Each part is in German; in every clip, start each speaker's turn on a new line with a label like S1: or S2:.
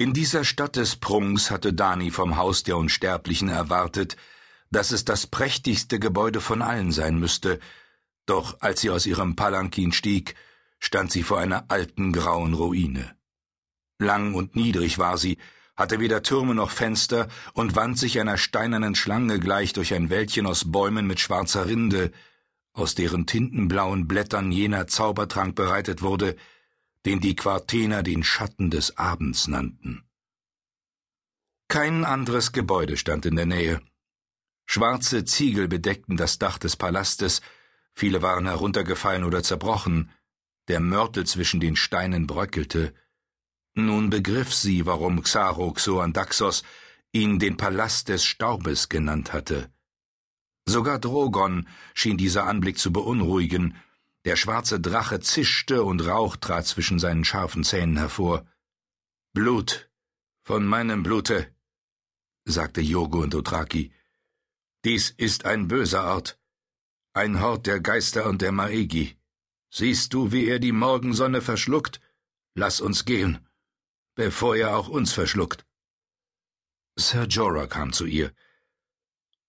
S1: In dieser Stadt des Prunks hatte Dani vom Haus der Unsterblichen erwartet, dass es das prächtigste Gebäude von allen sein müsste, doch als sie aus ihrem Palankin stieg, stand sie vor einer alten grauen Ruine. Lang und niedrig war sie, hatte weder Türme noch Fenster und wand sich einer steinernen Schlange gleich durch ein Wäldchen aus Bäumen mit schwarzer Rinde, aus deren tintenblauen Blättern jener Zaubertrank bereitet wurde, den die Quartener den Schatten des Abends nannten. Kein anderes Gebäude stand in der Nähe. Schwarze Ziegel bedeckten das Dach des Palastes, viele waren heruntergefallen oder zerbrochen, der Mörtel zwischen den Steinen bröckelte. Nun begriff sie, warum Xarok Soandaxos ihn den Palast des Staubes genannt hatte. Sogar Drogon schien dieser Anblick zu beunruhigen, der schwarze Drache zischte und Rauch trat zwischen seinen scharfen Zähnen hervor. Blut, von meinem Blute, sagte Yogo und Dothraki. Dies ist ein böser Ort, ein Hort der Geister und der Maegi. Siehst du, wie er die Morgensonne verschluckt? Lass uns gehen, bevor er auch uns verschluckt. Sir Jorah kam zu ihr.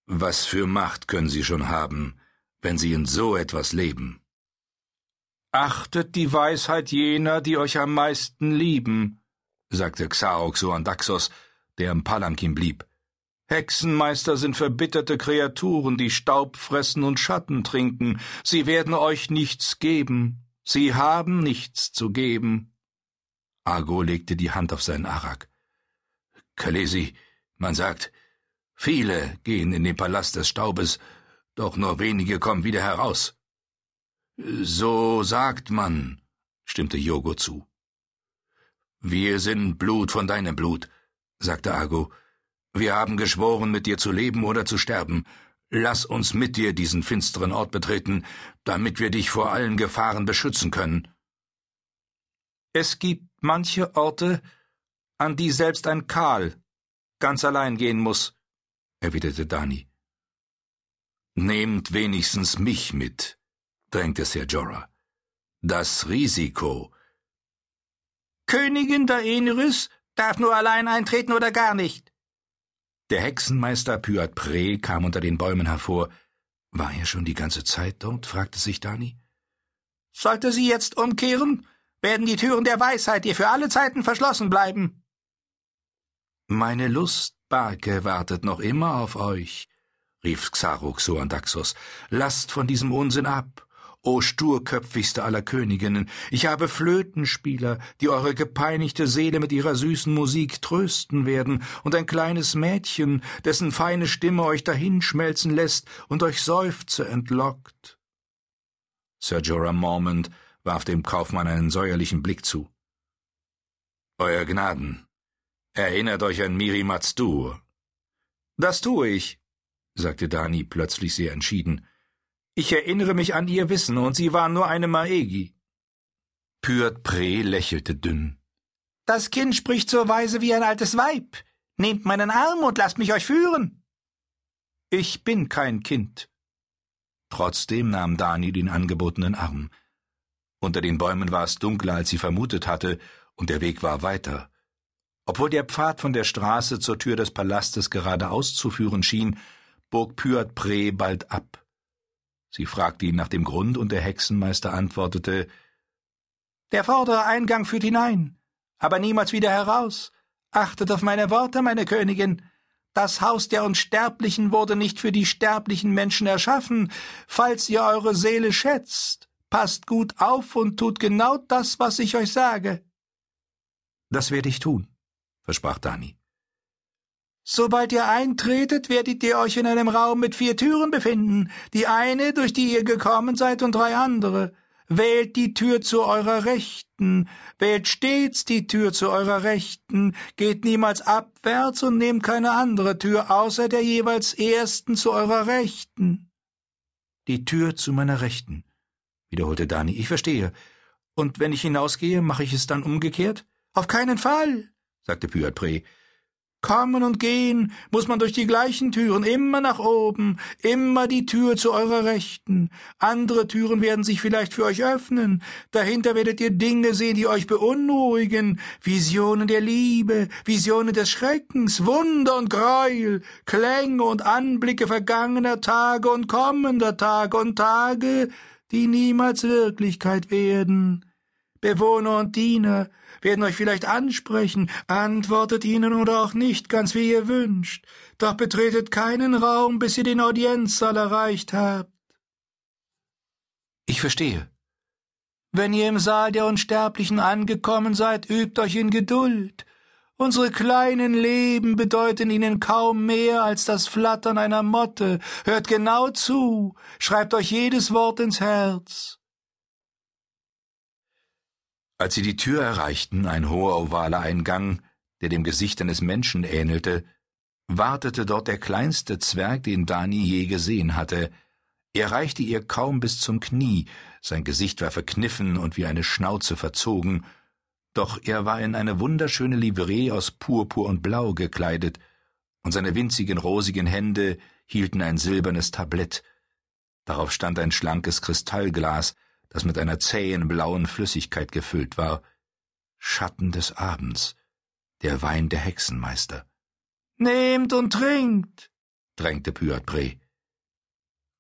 S1: Was für Macht können Sie schon haben, wenn Sie in so etwas leben?
S2: Achtet die Weisheit jener, die euch am meisten lieben, sagte Xaox Daxos, der im Palankin blieb. Hexenmeister sind verbitterte Kreaturen, die Staub fressen und Schatten trinken. Sie werden euch nichts geben. Sie haben nichts zu geben.
S1: Argo legte die Hand auf seinen Arak. Kalesi, man sagt, viele gehen in den Palast des Staubes, doch nur wenige kommen wieder heraus. So sagt man, stimmte Yogo zu. Wir sind Blut von deinem Blut, sagte Ago. Wir haben geschworen, mit dir zu leben oder zu sterben. Lass uns mit dir diesen finsteren Ort betreten, damit wir dich vor allen Gefahren beschützen können.
S2: Es gibt manche Orte, an die selbst ein Karl ganz allein gehen muss, erwiderte Dani.
S1: Nehmt wenigstens mich mit, drängte Sir Jorah. Das Risiko.
S3: Königin Daenerys darf nur allein eintreten oder gar nicht.
S1: Der Hexenmeister Pyat Pre kam unter den Bäumen hervor. War er schon die ganze Zeit dort? fragte sich Dani.
S3: Sollte sie jetzt umkehren, werden die Türen der Weisheit dir für alle Zeiten verschlossen bleiben.
S1: Meine Lustbarke wartet noch immer auf euch, rief Xaruk Soandaxos. Lasst von diesem Unsinn ab O sturköpfigste aller Königinnen, ich habe Flötenspieler, die eure gepeinigte Seele mit ihrer süßen Musik trösten werden, und ein kleines Mädchen, dessen feine Stimme euch dahinschmelzen lässt und euch Seufze entlockt. Sir Jorah Mormont warf dem Kaufmann einen säuerlichen Blick zu. Euer Gnaden, erinnert euch an Miri Mazdur.
S2: Das tue ich, sagte Dani plötzlich sehr entschieden. Ich erinnere mich an ihr Wissen, und sie war nur eine Maegi.
S1: Pyrt Pre lächelte dünn.
S3: Das Kind spricht so weise wie ein altes Weib. Nehmt meinen Arm und lasst mich euch führen.
S2: Ich bin kein Kind.
S1: Trotzdem nahm Dani den angebotenen Arm. Unter den Bäumen war es dunkler, als sie vermutet hatte, und der Weg war weiter. Obwohl der Pfad von der Straße zur Tür des Palastes geradeaus zu führen schien, bog Pyat Pre bald ab. Sie fragte ihn nach dem Grund, und der Hexenmeister antwortete
S3: Der vordere Eingang führt hinein, aber niemals wieder heraus. Achtet auf meine Worte, meine Königin. Das Haus der Unsterblichen wurde nicht für die sterblichen Menschen erschaffen. Falls ihr eure Seele schätzt, passt gut auf und tut genau das, was ich euch sage.
S1: Das werde ich tun, versprach Dani.
S3: Sobald ihr eintretet, werdet ihr euch in einem Raum mit vier Türen befinden, die eine, durch die ihr gekommen seid, und drei andere. Wählt die Tür zu eurer Rechten, wählt stets die Tür zu eurer Rechten, geht niemals abwärts und nehmt keine andere Tür außer der jeweils ersten zu eurer Rechten.
S1: Die Tür zu meiner Rechten, wiederholte Dani, ich verstehe. Und wenn ich hinausgehe, mache ich es dann umgekehrt?
S3: Auf keinen Fall,
S1: sagte Pyatpré.
S3: Kommen und gehen muss man durch die gleichen Türen, immer nach oben, immer die Tür zu eurer Rechten. Andere Türen werden sich vielleicht für euch öffnen. Dahinter werdet ihr Dinge sehen, die euch beunruhigen. Visionen der Liebe, Visionen des Schreckens, Wunder und Gräuel, Klänge und Anblicke vergangener Tage und kommender Tage und Tage, die niemals Wirklichkeit werden. Bewohner und Diener, werden euch vielleicht ansprechen, antwortet ihnen oder auch nicht, ganz wie ihr wünscht, doch betretet keinen Raum, bis ihr den Audienzsaal erreicht habt.
S2: Ich verstehe.
S3: Wenn ihr im Saal der Unsterblichen angekommen seid, übt euch in Geduld. Unsere kleinen Leben bedeuten ihnen kaum mehr als das Flattern einer Motte. Hört genau zu, schreibt euch jedes Wort ins Herz.
S1: Als sie die Tür erreichten, ein hoher ovaler Eingang, der dem Gesicht eines Menschen ähnelte, wartete dort der kleinste Zwerg, den Dani je gesehen hatte. Er reichte ihr kaum bis zum Knie, sein Gesicht war verkniffen und wie eine Schnauze verzogen, doch er war in eine wunderschöne Livree aus Purpur und Blau gekleidet, und seine winzigen rosigen Hände hielten ein silbernes Tablett. Darauf stand ein schlankes Kristallglas, das mit einer zähen blauen Flüssigkeit gefüllt war. Schatten des Abends, der Wein der Hexenmeister.
S3: Nehmt und trinkt,
S1: drängte Pyatbre.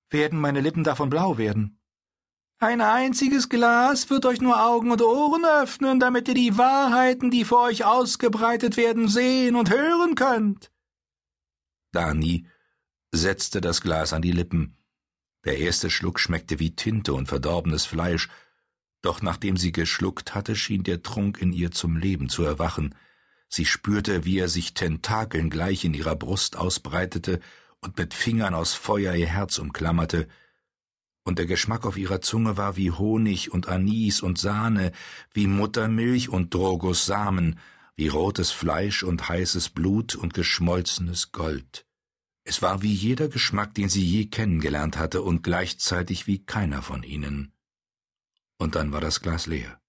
S3: Werden meine Lippen davon blau werden? Ein einziges Glas wird euch nur Augen und Ohren öffnen, damit ihr die Wahrheiten, die vor euch ausgebreitet werden, sehen und hören könnt.
S1: Dani setzte das Glas an die Lippen. Der erste Schluck schmeckte wie Tinte und verdorbenes Fleisch, doch nachdem sie geschluckt hatte, schien der Trunk in ihr zum Leben zu erwachen. Sie spürte, wie er sich Tentakeln gleich in ihrer Brust ausbreitete und mit Fingern aus Feuer ihr Herz umklammerte, und der Geschmack auf ihrer Zunge war wie Honig und Anis und Sahne, wie Muttermilch und Drogos Samen, wie rotes Fleisch und heißes Blut und geschmolzenes Gold. Es war wie jeder Geschmack, den sie je kennengelernt hatte, und gleichzeitig wie keiner von ihnen. Und dann war das Glas leer.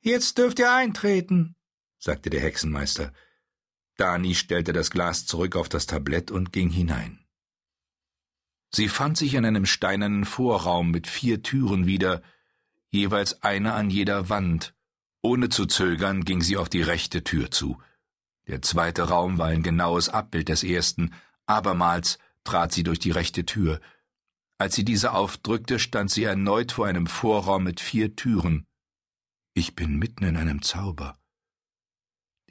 S3: Jetzt dürft ihr eintreten,
S1: sagte der Hexenmeister. Dani stellte das Glas zurück auf das Tablett und ging hinein. Sie fand sich in einem steinernen Vorraum mit vier Türen wieder, jeweils eine an jeder Wand. Ohne zu zögern ging sie auf die rechte Tür zu. Der zweite Raum war ein genaues Abbild des ersten, abermals trat sie durch die rechte Tür. Als sie diese aufdrückte, stand sie erneut vor einem Vorraum mit vier Türen. Ich bin mitten in einem Zauber.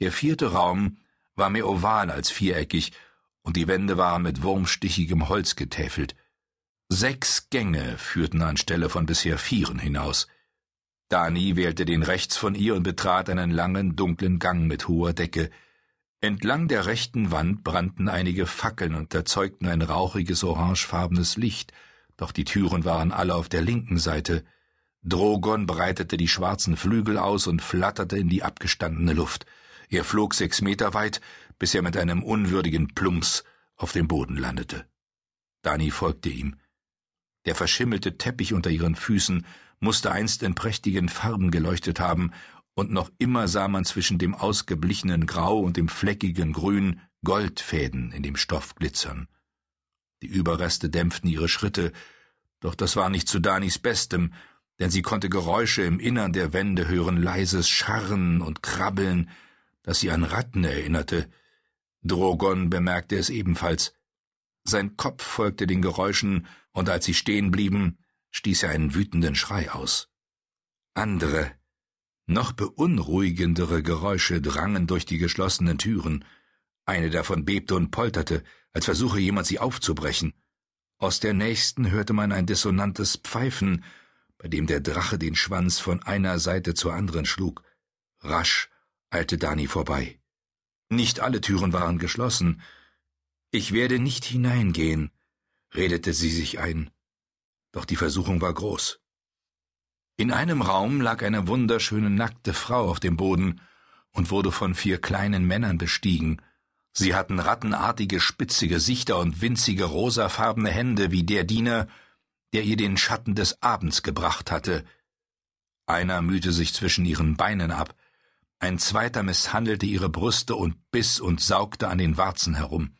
S1: Der vierte Raum war mehr oval als viereckig, und die Wände waren mit wurmstichigem Holz getäfelt. Sechs Gänge führten anstelle von bisher vieren hinaus. Dani wählte den rechts von ihr und betrat einen langen, dunklen Gang mit hoher Decke, Entlang der rechten Wand brannten einige Fackeln und erzeugten ein rauchiges orangefarbenes Licht, doch die Türen waren alle auf der linken Seite. Drogon breitete die schwarzen Flügel aus und flatterte in die abgestandene Luft. Er flog sechs Meter weit, bis er mit einem unwürdigen Plumps auf dem Boden landete. Dani folgte ihm. Der verschimmelte Teppich unter ihren Füßen musste einst in prächtigen Farben geleuchtet haben, und noch immer sah man zwischen dem ausgeblichenen Grau und dem fleckigen Grün Goldfäden in dem Stoff glitzern. Die Überreste dämpften ihre Schritte, doch das war nicht zu Danis Bestem, denn sie konnte Geräusche im Innern der Wände hören, leises Scharren und Krabbeln, das sie an Ratten erinnerte. Drogon bemerkte es ebenfalls. Sein Kopf folgte den Geräuschen, und als sie stehen blieben, stieß er einen wütenden Schrei aus. Andere, noch beunruhigendere Geräusche drangen durch die geschlossenen Türen. Eine davon bebte und polterte, als versuche jemand sie aufzubrechen. Aus der nächsten hörte man ein dissonantes Pfeifen, bei dem der Drache den Schwanz von einer Seite zur anderen schlug. Rasch eilte Dani vorbei. Nicht alle Türen waren geschlossen. Ich werde nicht hineingehen, redete sie sich ein. Doch die Versuchung war groß. In einem Raum lag eine wunderschöne nackte Frau auf dem Boden und wurde von vier kleinen Männern bestiegen. Sie hatten rattenartige spitze Gesichter und winzige rosafarbene Hände wie der Diener, der ihr den Schatten des Abends gebracht hatte. Einer mühte sich zwischen ihren Beinen ab, Ein zweiter misshandelte ihre Brüste und biss und saugte an den Warzen herum.